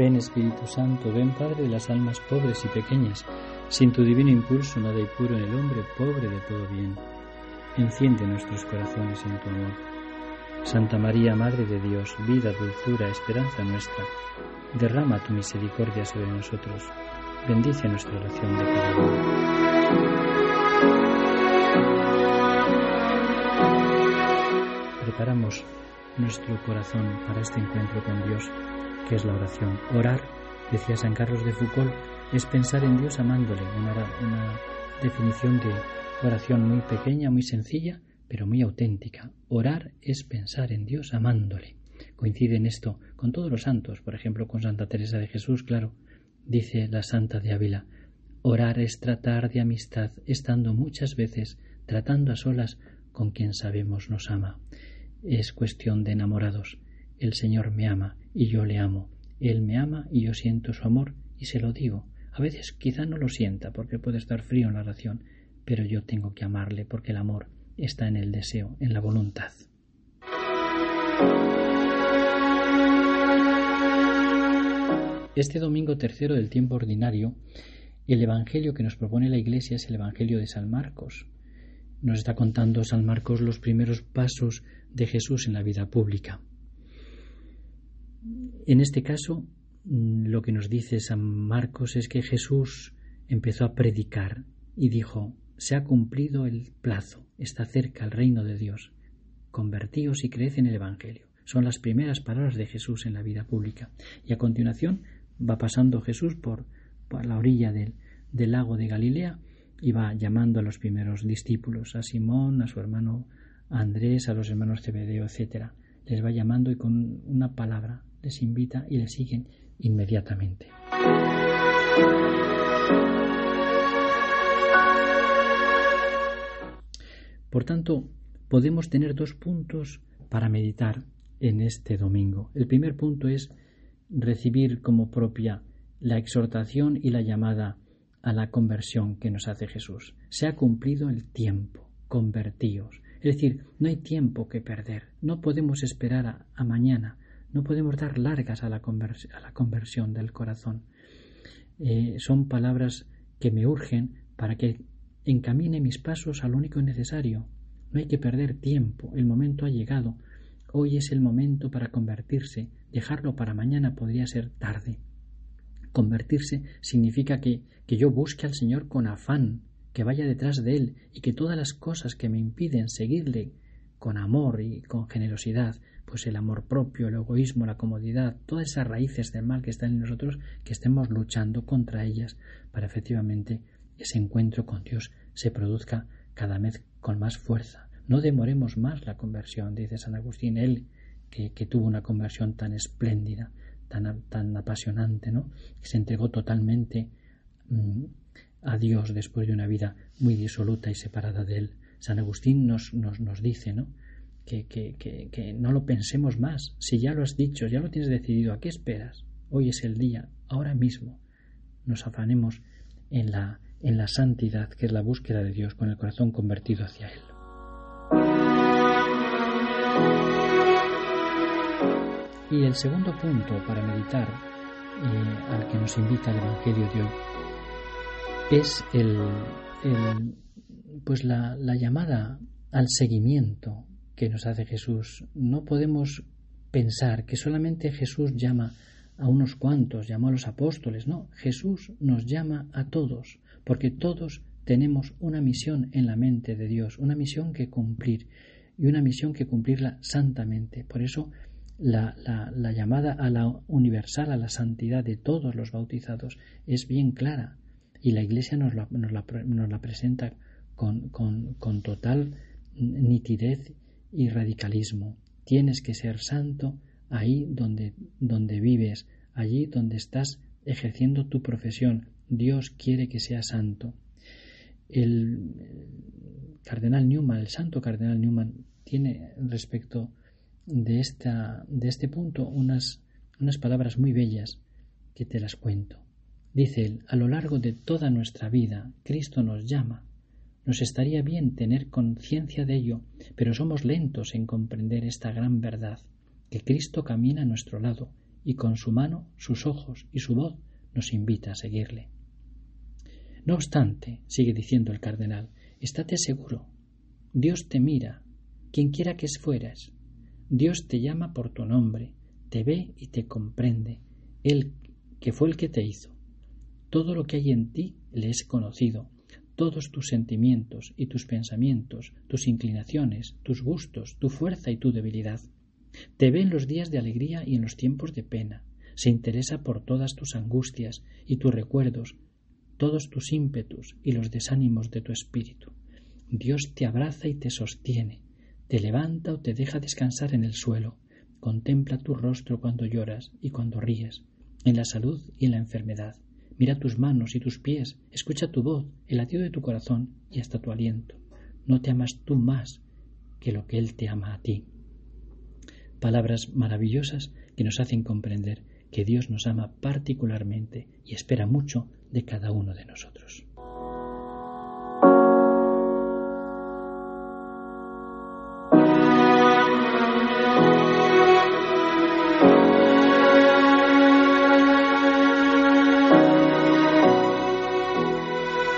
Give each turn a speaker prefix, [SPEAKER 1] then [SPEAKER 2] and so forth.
[SPEAKER 1] Espíritu Santo, ven Padre de las almas pobres y pequeñas, sin tu divino impulso nada hay puro en el hombre pobre de todo bien. Enciende nuestros corazones en tu amor. Santa María, Madre de Dios, vida, dulzura, esperanza nuestra, derrama tu misericordia sobre nosotros. Bendice nuestra oración de cada día. Preparamos nuestro corazón para este encuentro con Dios, que es la oración. Orar, decía San Carlos de Foucault, es pensar en Dios amándole, una, una definición de oración muy pequeña, muy sencilla, pero muy auténtica. Orar es pensar en Dios amándole. Coincide en esto con todos los santos, por ejemplo con Santa Teresa de Jesús, claro, dice la Santa de Ávila. Orar es tratar de amistad, estando muchas veces tratando a solas con quien sabemos nos ama es cuestión de enamorados. El Señor me ama y yo le amo. Él me ama y yo siento su amor y se lo digo. A veces quizá no lo sienta porque puede estar frío en la oración, pero yo tengo que amarle porque el amor está en el deseo, en la voluntad. Este domingo tercero del tiempo ordinario, el Evangelio que nos propone la Iglesia es el Evangelio de San Marcos. Nos está contando San Marcos los primeros pasos de Jesús en la vida pública. En este caso, mm, lo que nos dice San Marcos es que Jesús empezó a predicar y dijo, se ha cumplido el plazo, está cerca el reino de Dios, convertíos y creed en el Evangelio. Son las primeras palabras de Jesús en la vida pública. Y a continuación va pasando Jesús por, la orilla del, lago de Galilea y va llamando a los primeros discípulos, a Simón, a su hermano Andrés, a los hermanos Cebedeo, etc. Les va llamando y con una palabra les invita y les siguen inmediatamente. Por tanto, podemos tener dos puntos para meditar en este domingo. El primer punto es recibir como propia la exhortación y la llamada a la conversión que nos hace Jesús. Se ha cumplido el tiempo, convertíos. Es decir, no hay tiempo que perder, no podemos esperar a, mañana, no podemos dar largas a la, conversión del corazón. Eh, son palabras que me urgen para que encamine mis pasos a lo único necesario. No hay que perder tiempo, el momento ha llegado. Hoy es el momento para convertirse, dejarlo para mañana podría ser tarde. Convertirse significa que, que yo busque al Señor con afán, que vaya detrás de Él y que todas las cosas que me impiden seguirle con amor y con generosidad, pues el amor propio, el egoísmo, la comodidad, todas esas raíces del mal que están en nosotros, que estemos luchando contra ellas para efectivamente ese encuentro con Dios se produzca cada vez con más fuerza. No demoremos más la conversión, dice San Agustín, él que, tuvo una conversión tan espléndida, tan, tan apasionante, ¿no? que se entregó totalmente mm, a Dios después de una vida muy disoluta y separada de Él. San Agustín nos, nos, nos dice ¿no? Que, que, que, no lo pensemos más. Si ya lo has dicho, ya lo tienes decidido, ¿a qué esperas? Hoy es el día, ahora mismo. Nos afanemos en la, en la santidad, que es la búsqueda de Dios, con el corazón convertido hacia Él. Y el segundo punto para meditar eh, al que nos invita el Evangelio de hoy es el, pues la, la llamada al seguimiento que nos hace Jesús. No podemos pensar que solamente Jesús llama a unos cuantos, llamó a los apóstoles. No, Jesús nos llama a todos, porque todos tenemos una misión en la mente de Dios, una misión que cumplir y una misión que cumplirla santamente. Por eso la, la, la llamada a la universal, a la santidad de todos los bautizados es bien clara y la Iglesia nos la, nos la, presenta con, total nitidez y radicalismo. Tienes que ser santo ahí donde, donde vives, allí donde estás ejerciendo tu profesión. Dios quiere que seas santo. El cardenal Newman, el santo cardenal Newman, tiene respecto de, esta, de este punto unas, unas palabras muy bellas que te las cuento. Dice él, a lo largo de toda nuestra vida, Cristo nos llama. Nos estaría bien tener conciencia de ello, pero somos lentos en comprender esta gran verdad, que Cristo camina a nuestro lado y con su mano, sus ojos y su voz nos invita a seguirle. No obstante, sigue diciendo el cardenal, estate seguro, Dios te mira, quien quiera que fueras, Dios te llama por tu nombre, te ve y te comprende, Él que fue el que te hizo. Todo lo que hay en ti le es conocido, todos tus sentimientos y tus pensamientos, tus inclinaciones, tus gustos, tu fuerza y tu debilidad. Te ve en los días de alegría y en los tiempos de pena. Se interesa por todas tus angustias y tus recuerdos, todos tus ímpetus y los desánimos de tu espíritu. Dios te abraza y te sostiene, te levanta o te deja descansar en el suelo, contempla tu rostro cuando lloras y cuando ríes, en la salud y en la enfermedad. Mira tus manos y tus pies, escucha tu voz, el latido de tu corazón y hasta tu aliento. No te amas tú más que lo que Él te ama a ti. Palabras maravillosas que nos hacen comprender que Dios nos ama particularmente y espera mucho de cada uno de nosotros.